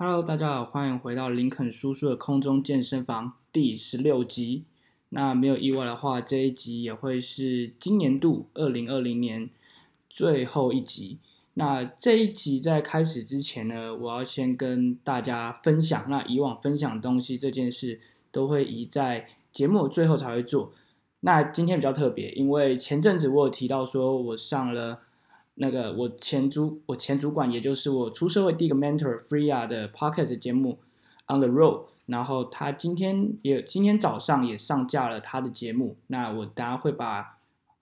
Hello，大家好，欢迎回到林肯叔叔的空中健身房第十六集。那没有意外的话，这一集也会是今年度二零二零年最后一集。那这一集在开始之前呢，我要先跟大家分享，那以往分享东西这件事都会移在节目最后才会做。那今天比较特别，因为前阵子我有提到说我上了那个我前主我前主管，也就是我出社会第一个 mentor Freya 的 podcast 节目 On the Road，然后他今天也今天早上也上架了他的节目，那我当然会把。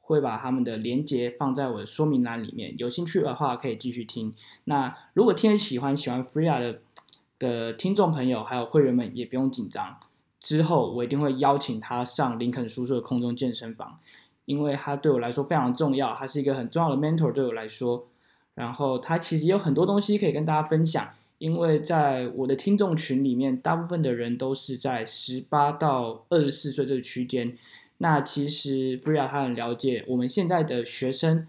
会把他们的连接放在我的说明栏里面，有兴趣的话可以继续听。那如果听喜欢喜欢 Freya 的的听众朋友还有会员们也不用紧张，之后我一定会邀请他上林肯叔叔的空中健身房，因为他对我来说非常重要，他是一个很重要的 mentor 对我来说。然后他其实有很多东西可以跟大家分享，因为在我的听众群里面，大部分的人都是在十八到二十四岁这个区间。那其实 Freya 他很了解我们现在的学生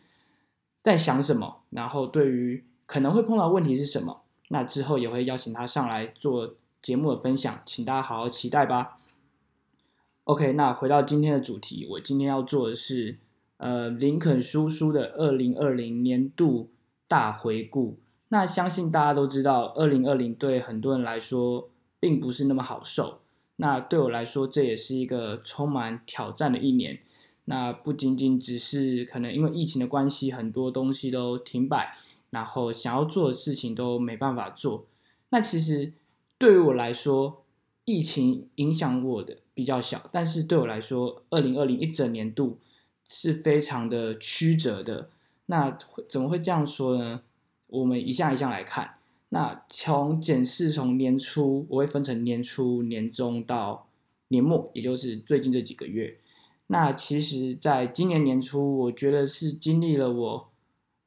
在想什么，然后对于可能会碰到问题是什么，那之后也会邀请他上来做节目的分享，请大家好好期待吧。OK，那回到今天的主题，我今天要做的是呃林肯叔叔的二零二零年度大回顾。那相信大家都知道，二零二零对很多人来说并不是那么好受。那对我来说，这也是一个充满挑战的一年。那不仅仅只是可能因为疫情的关系，很多东西都停摆，然后想要做的事情都没办法做。那其实对于我来说，疫情影响我的比较小，但是对我来说，二零二零一整年度是非常的曲折的。那怎么会这样说呢？我们一项一项来看。那从检视从年初，我会分成年初、年中到年末，也就是最近这几个月。那其实，在今年年初，我觉得是经历了我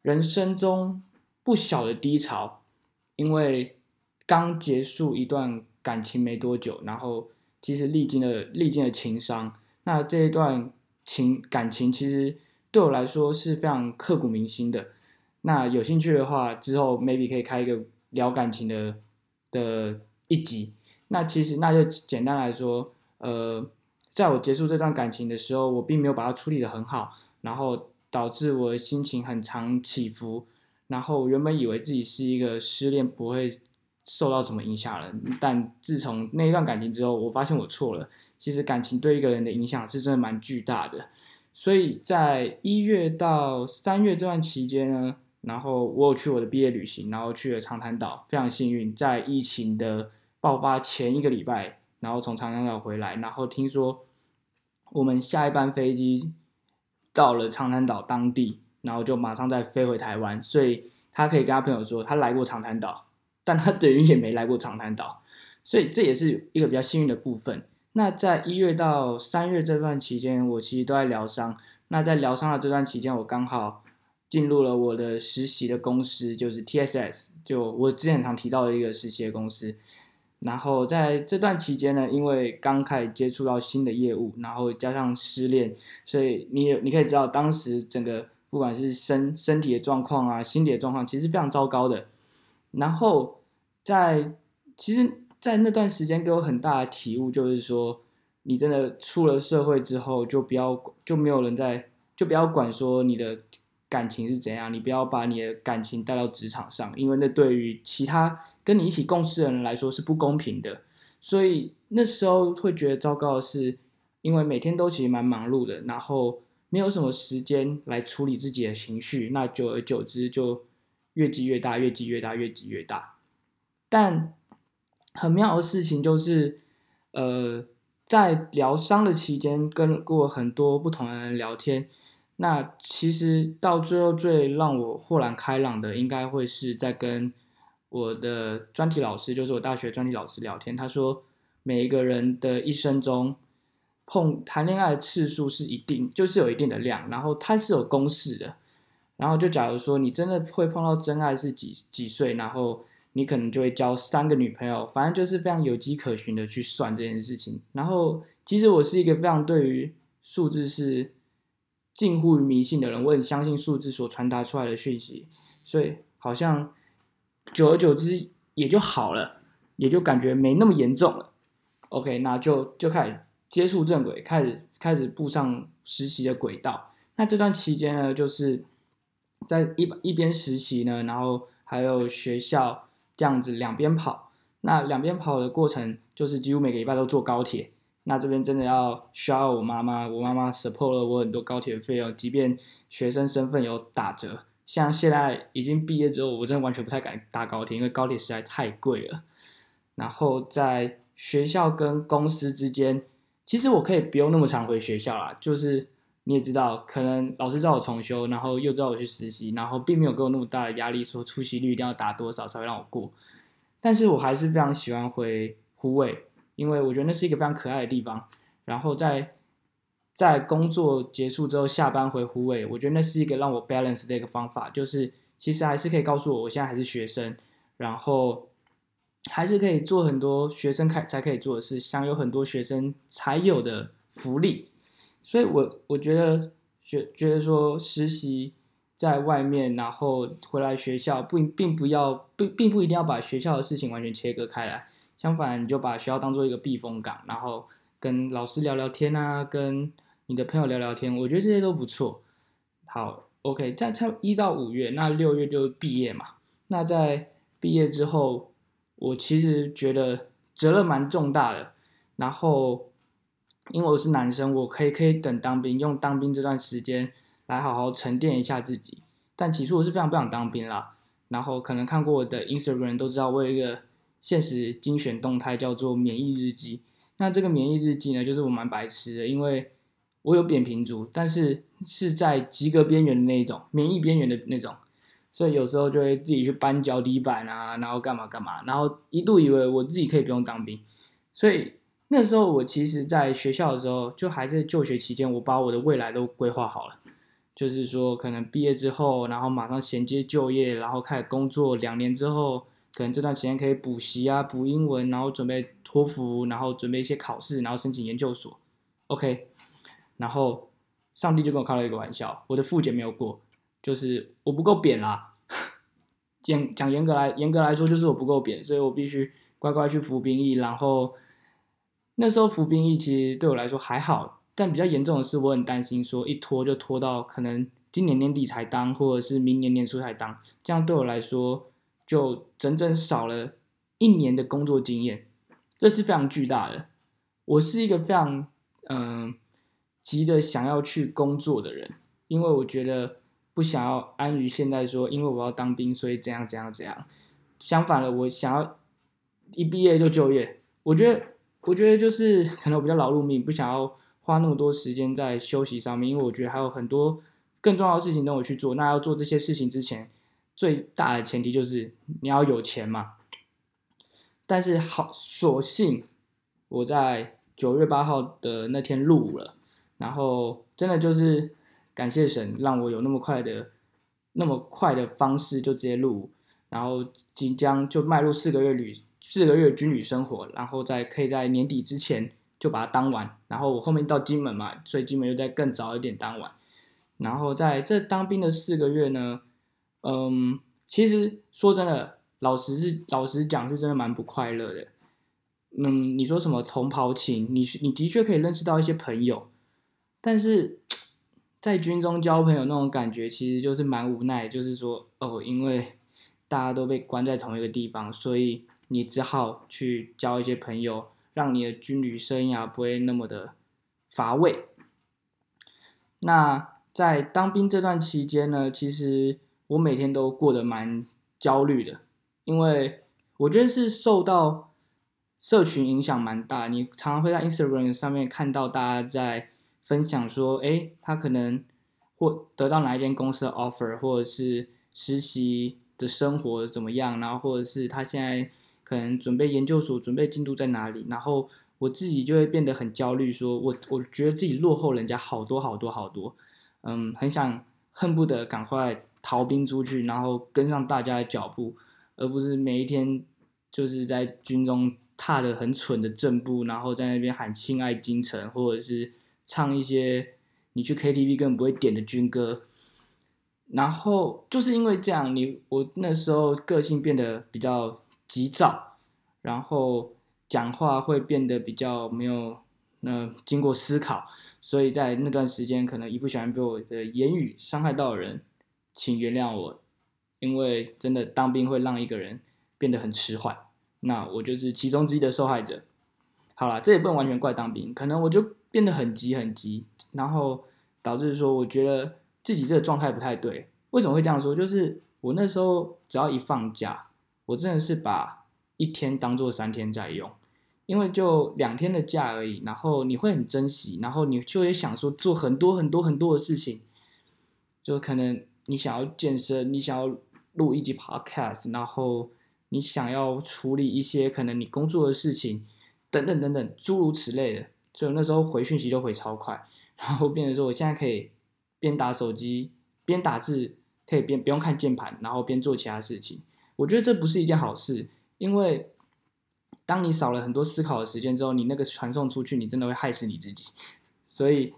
人生中不小的低潮，因为刚结束一段感情没多久，然后其实历经了历经了情伤。那这一段情感情，其实对我来说是非常刻骨铭心的。那有兴趣的话，之后 maybe 可以开一个。聊感情的的一集，那其实那就简单来说，呃，在我结束这段感情的时候，我并没有把它处理的很好，然后导致我的心情很常起伏，然后原本以为自己是一个失恋不会受到什么影响了，但自从那一段感情之后，我发现我错了，其实感情对一个人的影响是真的蛮巨大的，所以在一月到三月这段期间呢。然后我有去我的毕业旅行，然后去了长滩岛，非常幸运，在疫情的爆发前一个礼拜，然后从长滩岛回来，然后听说我们下一班飞机到了长滩岛当地，然后就马上再飞回台湾，所以他可以跟他朋友说他来过长滩岛，但他等于也没来过长滩岛，所以这也是一个比较幸运的部分。那在一月到三月这段期间，我其实都在疗伤。那在疗伤的这段期间，我刚好。进入了我的实习的公司，就是 TSS，就我之前常提到的一个实习的公司。然后在这段期间呢，因为刚开始接触到新的业务，然后加上失恋，所以你也你可以知道，当时整个不管是身身体的状况啊，心理的状况，其实非常糟糕的。然后在其实，在那段时间给我很大的体悟，就是说，你真的出了社会之后，就不要就没有人在，就不要管说你的。感情是怎样？你不要把你的感情带到职场上，因为那对于其他跟你一起共事的人来说是不公平的。所以那时候会觉得糟糕的是，因为每天都其实蛮忙碌的，然后没有什么时间来处理自己的情绪，那久而久之就越积越大，越积越大，越积越大。但很妙的事情就是，呃，在疗伤的期间，跟过很多不同的人聊天。那其实到最后最让我豁然开朗的，应该会是在跟我的专题老师，就是我大学专题老师聊天。他说，每一个人的一生中碰谈恋爱的次数是一定，就是有一定的量，然后它是有公式的。然后就假如说你真的会碰到真爱是几几岁，然后你可能就会交三个女朋友，反正就是非常有迹可循的去算这件事情。然后其实我是一个非常对于数字是。近乎于迷信的人，我很相信数字所传达出来的讯息，所以好像久而久之也就好了。也就感觉没那么严重了。OK，那就就开始接触正轨，开始开始步上实习的轨道。那这段期间呢，就是在一一边实习呢，然后还有学校这样子两边跑。那两边跑的过程，就是几乎每个礼拜都坐高铁。那这边真的要需要我妈妈，我妈妈 support 了我很多高铁费用，即便学生身份有打折。像现在已经毕业之后，我真的完全不太敢搭高铁，因为高铁实在太贵了。然后在学校跟公司之间，其实我可以不用那么常回学校啦，就是你也知道，可能老师知道我重修，然后又叫我去实习，然后并没有给我那么大的压力，说出席率一定要达多少才会让我过。但是我还是非常喜欢回湖尾，因为我觉得那是一个非常可爱的地方。然后在在工作结束之后下班回湖尾，我觉得那是一个让我 balance 的一个方法，就是其实还是可以告诉我我现在还是学生，然后还是可以做很多学生开才可以做的事，享有很多学生才有的福利。所以我我觉得觉觉得说实习。在外面，然后回来学校，不并不要，并并不一定要把学校的事情完全切割开来。相反，你就把学校当做一个避风港，然后跟老师聊聊天啊，跟你的朋友聊聊天，我觉得这些都不错。好，OK，在差一到五月，那六月就毕业嘛。那在毕业之后，我其实觉得责任蛮重大的。然后，因为我是男生，我可以可以等当兵，用当兵这段时间。来好好沉淀一下自己，但起初我是非常不想当兵啦。然后可能看过我的 Instagram 都知道，我有一个现实精选动态叫做免疫日记。那这个免疫日记呢，就是我蛮白痴的，因为我有扁平足，但是是在及格边缘的那一种，免疫边缘的那种，所以有时候就会自己去搬脚底板啊，然后干嘛干嘛，然后一度以为我自己可以不用当兵，所以那时候我其实在学校的时候，就还在就学期间，我把我的未来都规划好了。就是说，可能毕业之后，然后马上衔接就业，然后开始工作。两年之后，可能这段时间可以补习啊，补英文，然后准备托福，然后准备一些考试，然后申请研究所。OK，然后上帝就跟我开了一个玩笑，我的复检没有过，就是我不够扁啦。讲讲严格来严格来说，就是我不够扁，所以我必须乖乖去服兵役。然后那时候服兵役其实对我来说还好。但比较严重的是，我很担心说一拖就拖到可能今年年底才当，或者是明年年初才当，这样对我来说就整整少了一年的工作经验，这是非常巨大的。我是一个非常嗯急着想要去工作的人，因为我觉得不想要安于现在说，因为我要当兵，所以怎样怎样怎样。相反的，我想要一毕业就就业。我觉得，我觉得就是可能我比较劳碌命，不想要。花那么多时间在休息上面，因为我觉得还有很多更重要的事情等我去做。那要做这些事情之前，最大的前提就是你要有钱嘛。但是好，所幸我在九月八号的那天入伍了，然后真的就是感谢神，让我有那么快的、那么快的方式就直接入伍，然后即将就迈入四个月旅四个月军旅生活，然后在可以在年底之前。就把它当完，然后我后面到金门嘛，所以金门又在更早一点当完。然后在这当兵的四个月呢，嗯，其实说真的，老实是老实讲，是真的蛮不快乐的。嗯，你说什么同袍情，你你的确可以认识到一些朋友，但是在军中交朋友那种感觉，其实就是蛮无奈。就是说，哦，因为大家都被关在同一个地方，所以你只好去交一些朋友。让你的军旅生涯不会那么的乏味。那在当兵这段期间呢，其实我每天都过得蛮焦虑的，因为我觉得是受到社群影响蛮大。你常常会在 Instagram 上面看到大家在分享说，哎，他可能或得到哪一间公司的 offer，或者是实习的生活怎么样，然后或者是他现在。可能准备研究所，准备进度在哪里？然后我自己就会变得很焦虑，说我我觉得自己落后人家好多好多好多，嗯，很想恨不得赶快逃兵出去，然后跟上大家的脚步，而不是每一天就是在军中踏的很蠢的正步，然后在那边喊亲爱京城，或者是唱一些你去 KTV 根本不会点的军歌。然后就是因为这样，你我那时候个性变得比较。急躁，然后讲话会变得比较没有呃经过思考，所以在那段时间可能一不小心被我的言语伤害到人，请原谅我，因为真的当兵会让一个人变得很迟缓，那我就是其中之一的受害者。好了，这也不能完全怪当兵，可能我就变得很急很急，然后导致说我觉得自己这个状态不太对。为什么会这样说？就是我那时候只要一放假，我真的是把一天当做三天在用，因为就两天的假而已，然后你会很珍惜，然后你就会想说做很多很多很多的事情，就可能你想要健身，你想要录一集 podcast，然后你想要处理一些可能你工作的事情，等等等等，诸如此类的，所以那时候回讯息都回超快，然后变成说我现在可以边打手机边打字。可以边不用看键盘，然后边做其他事情。我觉得这不是一件好事，因为当你少了很多思考的时间之后，你那个传送出去，你真的会害死你自己。所以，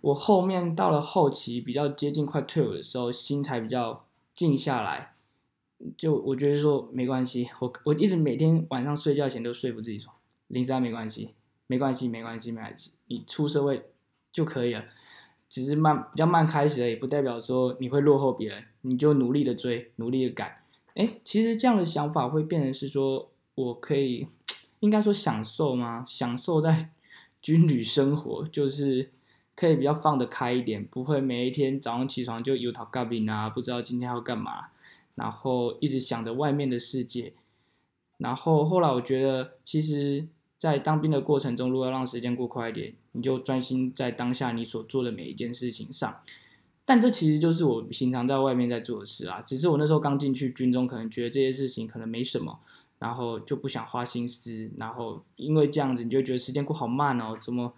我后面到了后期比较接近快退伍的时候，心才比较静下来。就我觉得说没关系，我我一直每天晚上睡觉前都说服自己说，零三没关系，没关系，没关系，没关系，你出社会就可以了。只是慢比较慢开始而已，不代表说你会落后别人，你就努力的追，努力的赶。哎，其实这样的想法会变成是说，我可以应该说享受吗？享受在 军旅生活，就是可以比较放得开一点，不会每一天早上起床就油头盖饼啊，不知道今天要干嘛，然后一直想着外面的世界。然后后来我觉得，其实。在当兵的过程中，如果让时间过快一点，你就专心在当下你所做的每一件事情上。但这其实就是我平常在外面在做的事啊。只是我那时候刚进去军中，可能觉得这些事情可能没什么，然后就不想花心思。然后因为这样子，你就觉得时间过好慢哦，怎么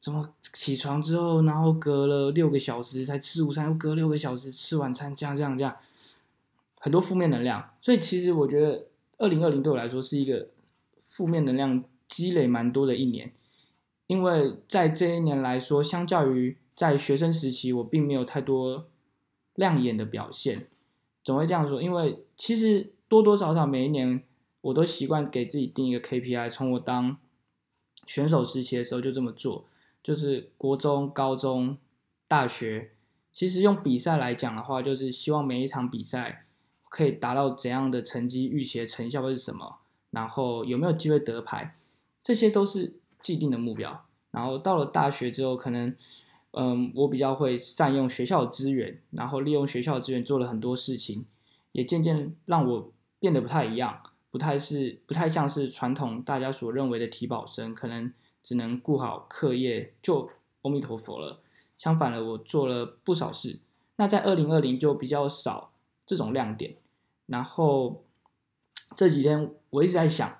怎么起床之后，然后隔了六个小时才吃午餐，又隔六个小时吃晚餐，这样这样这样，很多负面能量。所以其实我觉得，二零二零对我来说是一个负面能量。积累蛮多的一年，因为在这一年来说，相较于在学生时期，我并没有太多亮眼的表现。总会这样说，因为其实多多少少每一年，我都习惯给自己定一个 KPI。从我当选手时期的时候就这么做，就是国中、高中、大学，其实用比赛来讲的话，就是希望每一场比赛可以达到怎样的成绩，预期成效会是什么，然后有没有机会得牌。这些都是既定的目标，然后到了大学之后，可能，嗯，我比较会善用学校资源，然后利用学校资源做了很多事情，也渐渐让我变得不太一样，不太是不太像是传统大家所认为的体保生，可能只能顾好课业就阿弥陀佛了。相反的，我做了不少事。那在二零二零就比较少这种亮点，然后这几天我一直在想。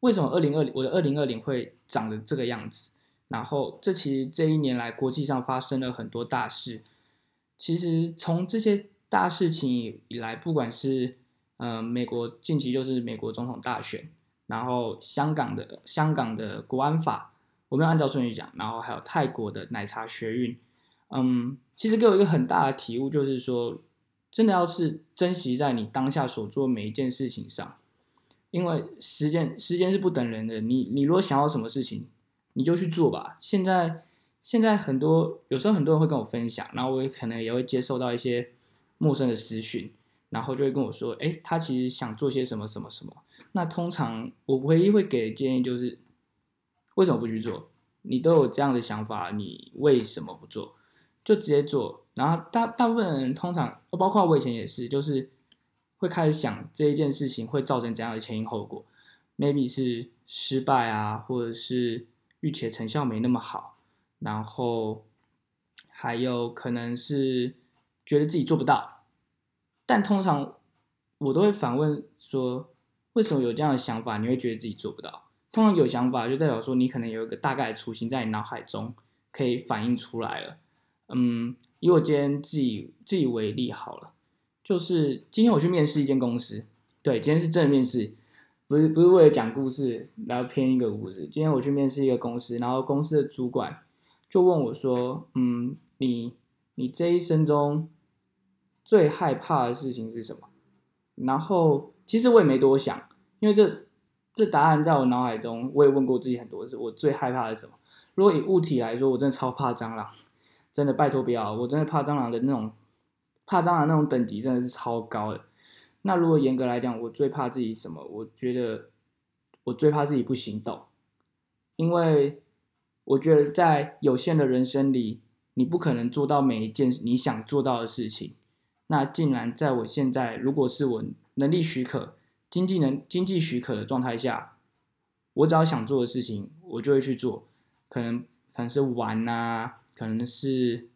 为什么二零二零我的二零二零会长得这个样子？然后这其实这一年来国际上发生了很多大事。其实从这些大事情以以来，不管是呃美国近期就是美国总统大选，然后香港的香港的国安法，我们要按照顺序讲，然后还有泰国的奶茶学运，嗯，其实给我一个很大的体悟，就是说真的要是珍惜在你当下所做每一件事情上。因为时间时间是不等人的，你你如果想要什么事情，你就去做吧。现在现在很多有时候很多人会跟我分享，然后我也可能也会接受到一些陌生的私讯，然后就会跟我说，哎，他其实想做些什么什么什么。那通常我唯一会给的建议就是，为什么不去做？你都有这样的想法，你为什么不做？就直接做。然后大大部分人通常，包括我以前也是，就是。会开始想这一件事情会造成怎样的前因后果，maybe 是失败啊，或者是预期的成效没那么好，然后还有可能是觉得自己做不到，但通常我都会反问说，为什么有这样的想法？你会觉得自己做不到？通常有想法就代表说你可能有一个大概的雏形在你脑海中可以反映出来了。嗯，以我今天自己自己为例好了。就是今天我去面试一间公司，对，今天是正面试，不是不是为了讲故事，然后编一个故事。今天我去面试一个公司，然后公司的主管就问我说：“嗯，你你这一生中最害怕的事情是什么？”然后其实我也没多想，因为这这答案在我脑海中，我也问过自己很多次，我最害怕的是什么？如果以物体来说，我真的超怕蟑螂，真的拜托不要，我真的怕蟑螂的那种，怕蟑螂那种等级真的是超高的。那如果严格来讲，我最怕自己什么？我觉得我最怕自己不行动，因为我觉得在有限的人生里，你不可能做到每一件你想做到的事情。那竟然在我现在，如果是我能力许可。经济能经济许可的状态下，我只要想做的事情，我就会去做。可能可能是玩呐，可能是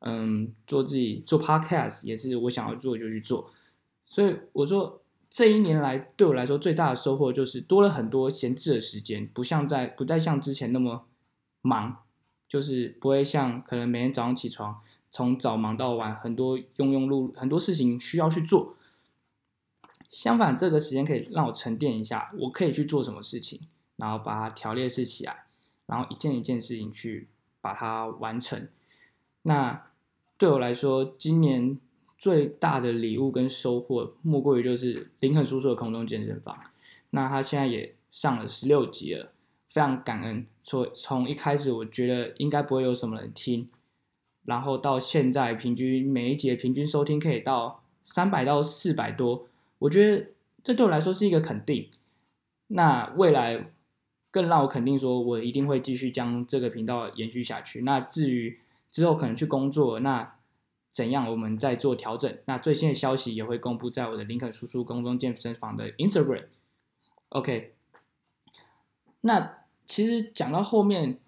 嗯做自己做 podcast，也是我想要做就去做。所以我说这一年来对我来说最大的收获就是多了很多闲置的时间，不像在不再像之前那么忙，就是不会像可能每天早上起床从早忙到晚，很多庸庸碌碌很多事情需要去做。相反，这个时间可以让我沉淀一下，我可以去做什么事情，然后把它条列式起来，然后一件一件事情去把它完成。那对我来说，今年最大的礼物跟收获，莫过于就是林肯叔叔的空中健身房。那他现在也上了十六集了，非常感恩。从从一开始我觉得应该不会有什么人听，然后到现在平均每一节平均收听可以到三百到四百多。我觉得这对我来说是一个肯定。那未来更让我肯定，说我一定会继续将这个频道延续下去。那至于之后可能去工作，那怎样我们再做调整。那最新的消息也会公布在我的林肯叔叔宫中健身房的 Instagram。OK。那其实讲到后面，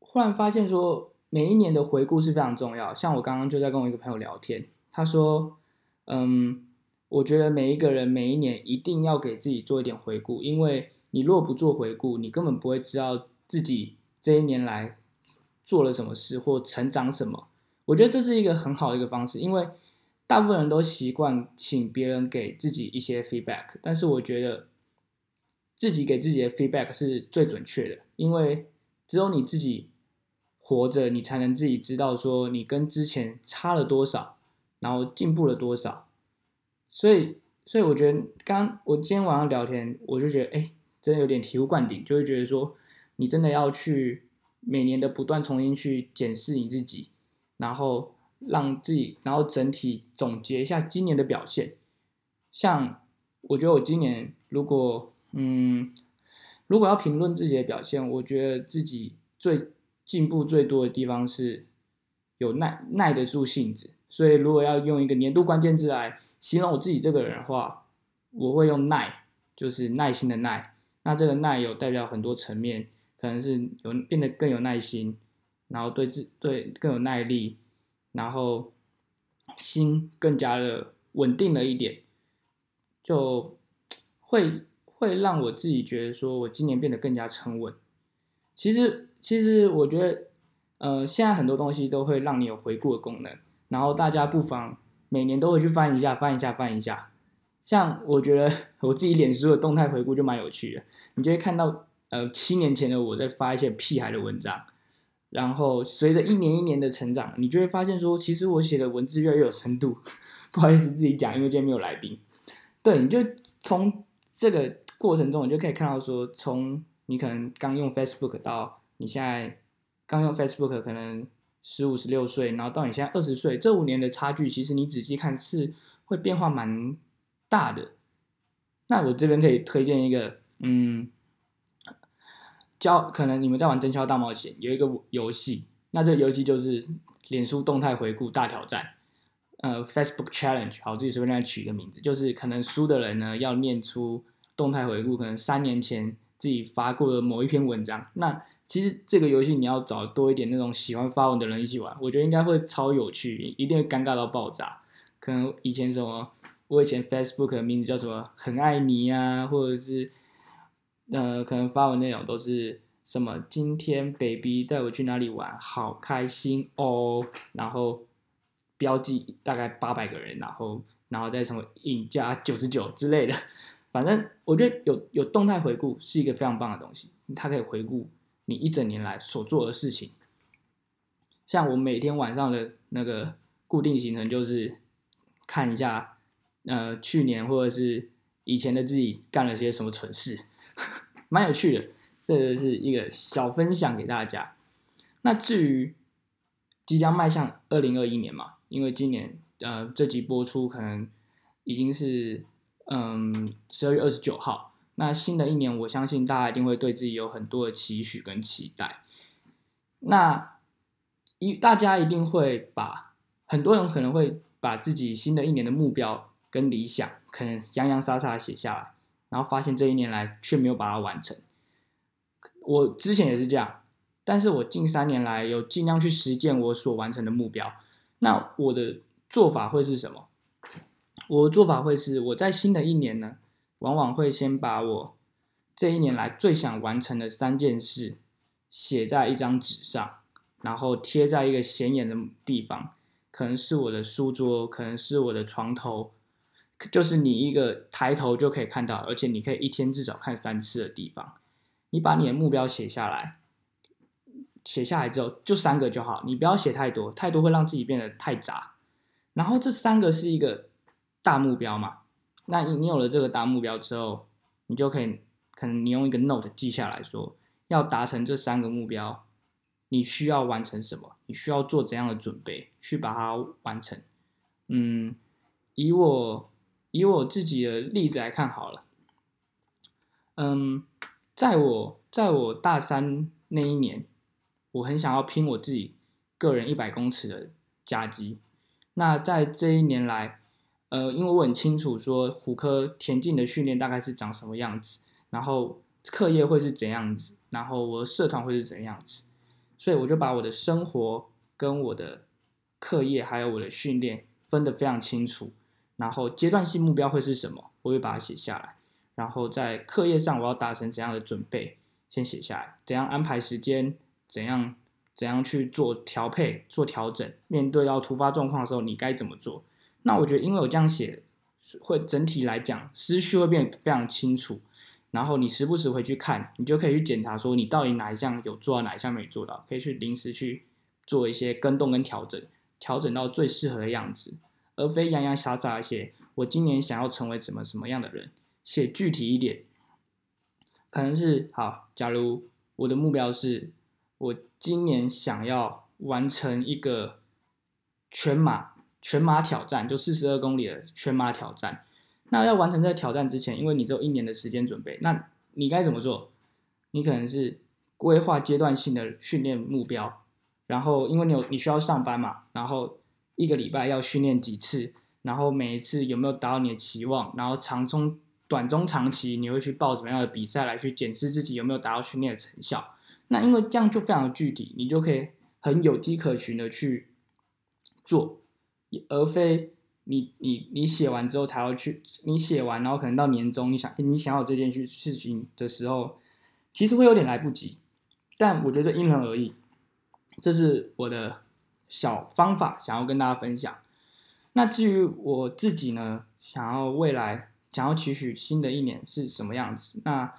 忽然发现说，每一年的回顾是非常重要。像我刚刚就在跟我一个朋友聊天，他说，嗯。我觉得每一个人每一年一定要给自己做一点回顾，因为你若不做回顾，你根本不会知道自己这一年来做了什么事或成长什么。我觉得这是一个很好的一个方式，因为大部分人都习惯请别人给自己一些 feedback，但是我觉得自己给自己的 feedback 是最准确的，因为只有你自己活着，你才能自己知道说你跟之前差了多少，然后进步了多少。所以，所以我觉得，刚我今天晚上聊天，我就觉得，哎，真的有点醍醐灌顶，就会觉得说，你真的要去每年的不断重新去检视你自己，然后让自己，然后整体总结一下今年的表现。像我觉得我今年如果，嗯，如果要评论自己的表现，我觉得自己最进步最多的地方是有耐耐得住性子。所以，如果要用一个年度关键字来。形容我自己这个人的话，我会用耐，就是耐心的耐。那这个耐有代表很多层面，可能是有变得更有耐心，然后对自对更有耐力，然后心更加的稳定了一点，就会会让我自己觉得说我今年变得更加沉稳。其实其实我觉得，呃，现在很多东西都会让你有回顾的功能，然后大家不妨。每年都会去翻一下，翻一下，翻一下。像我觉得 我自己脸书的动态回顾就蛮有趣的，你就会看到，呃，七年前的我在发一些屁孩的文章，然后随着一年一年的成长，你就会发现说，其实我写的文字越来越有深度。不好意思自己讲，因为今天没有来宾。对，你就从这个过程中，你就可以看到说，从你可能刚用 Facebook 到你现在刚用 Facebook 可能。十五十六岁，然后到你现在二十岁，这五年的差距，其实你仔细看是会变化蛮大的。那我这边可以推荐一个，嗯，教可能你们在玩《真敲大冒险》有一个游戏，那这个游戏就是脸书动态回顾大挑战，呃，Facebook Challenge，好，自己随便来取一个名字，就是可能输的人呢要念出动态回顾，可能三年前自己发过的某一篇文章，那。其实这个游戏你要找多一点那种喜欢发文的人一起玩，我觉得应该会超有趣，一定会尴尬到爆炸。可能以前什么，我以前 Facebook 的名字叫什么“很爱你”啊，或者是呃，可能发文内容都是什么“今天 baby 带我去哪里玩，好开心哦”，然后标记大概八百个人，然后然后再什么引加九十九之类的。反正我觉得有有动态回顾是一个非常棒的东西，它可以回顾。你一整年来所做的事情，像我每天晚上的那个固定行程就是看一下，呃，去年或者是以前的自己干了些什么蠢事，蛮有趣的。这是一个小分享给大家。那至于即将迈向二零二一年嘛，因为今年呃这集播出可能已经是嗯十二月二十九号。那新的一年，我相信大家一定会对自己有很多的期许跟期待。那一大家一定会把很多人可能会把自己新的一年的目标跟理想，可能洋洋洒洒写下来，然后发现这一年来却没有把它完成。我之前也是这样，但是我近三年来有尽量去实践我所完成的目标。那我的做法会是什么？我的做法会是我在新的一年呢？往往会先把我这一年来最想完成的三件事写在一张纸上，然后贴在一个显眼的地方，可能是我的书桌，可能是我的床头，就是你一个抬头就可以看到，而且你可以一天至少看三次的地方。你把你的目标写下来，写下来之后就三个就好，你不要写太多，太多会让自己变得太杂。然后这三个是一个大目标嘛？那你有了这个大目标之后，你就可以可能你用一个 note 记下来说，要达成这三个目标，你需要完成什么？你需要做怎样的准备去把它完成？嗯，以我以我自己的例子来看好了，嗯，在我在我大三那一年，我很想要拼我自己个人一百公尺的加肌。那在这一年来。呃，因为我很清楚说虎科田径的训练大概是长什么样子，然后课业会是怎样子，然后我的社团会是怎样子，所以我就把我的生活跟我的课业还有我的训练分得非常清楚，然后阶段性目标会是什么，我会把它写下来，然后在课业上我要达成怎样的准备，先写下来，怎样安排时间，怎样怎样去做调配做调整，面对到突发状况的时候你该怎么做。那我觉得，因为我这样写，会整体来讲思绪会变非常清楚。然后你时不时回去看，你就可以去检查说你到底哪一项有做到，哪一项没做到，可以去临时去做一些跟动跟调整，调整到最适合的样子，而非洋洋洒洒写我今年想要成为什么什么样的人，写具体一点。可能是好，假如我的目标是我今年想要完成一个全马。全马挑战就四十二公里的全马挑战，那要完成这个挑战之前，因为你只有一年的时间准备，那你该怎么做？你可能是规划阶段性的训练目标，然后因为你有你需要上班嘛，然后一个礼拜要训练几次，然后每一次有没有达到你的期望，然后长中短中长期你会去报什么样的比赛来去检视自己有没有达到训练的成效？那因为这样就非常具体，你就可以很有迹可循的去做。而非你你你写完之后才要去，你写完然后可能到年终，你想你想要这件事事情的时候，其实会有点来不及。但我觉得因人而异，这是我的小方法，想要跟大家分享。那至于我自己呢，想要未来想要期许新的一年是什么样子？那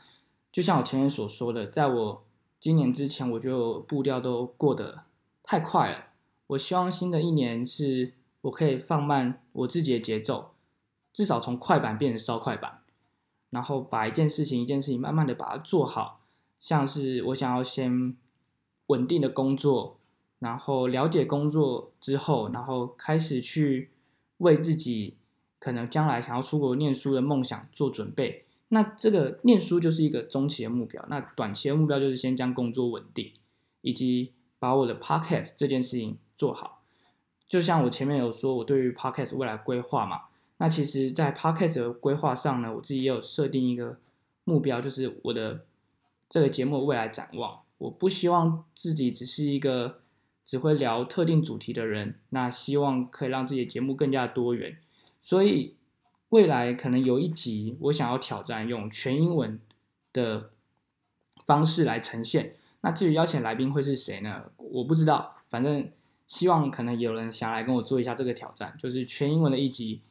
就像我前面所说的，在我今年之前，我就步调都过得太快了。我希望新的一年是。我可以放慢我自己的节奏，至少从快板变成稍快板，然后把一件事情一件事情慢慢的把它做好。像是我想要先稳定的工作，然后了解工作之后，然后开始去为自己可能将来想要出国念书的梦想做准备。那这个念书就是一个中期的目标，那短期的目标就是先将工作稳定，以及把我的 podcast 这件事情做好。就像我前面有说，我对于 podcast 未来规划嘛，那其实，在 podcast 的规划上呢，我自己也有设定一个目标，就是我的这个节目未来展望。我不希望自己只是一个只会聊特定主题的人，那希望可以让自己的节目更加多元。所以未来可能有一集，我想要挑战用全英文的方式来呈现。那至于邀请来宾会是谁呢？我不知道，反正。希望可能有人想来跟我做一下这个挑战，就是全英文的一集。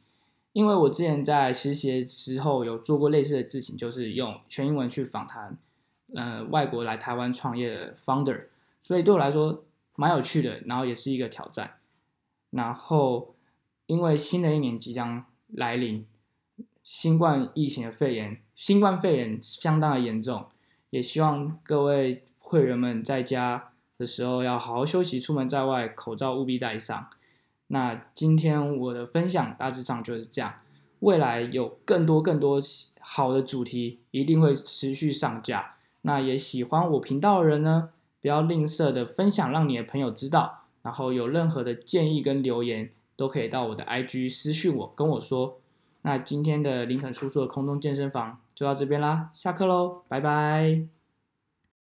因为我之前在实习的时候有做过类似的事情，就是用全英文去访谈，呃，外国来台湾创业的 founder，所以对我来说蛮有趣的，然后也是一个挑战。然后因为新的一年即将来临，新冠疫情的肺炎，新冠肺炎相当的严重，也希望各位会员们在家的时候要好好休息，出门在外口罩务必戴上。那今天我的分享大致上就是这样，未来有更多更多好的主题一定会持续上架。那也喜欢我频道的人呢，不要吝啬的分享，让你的朋友知道。然后有任何的建议跟留言，都可以到我的 IG 私讯我，跟我说。那今天的林肯叔叔的空中健身房就到这边啦，下课喽，拜拜。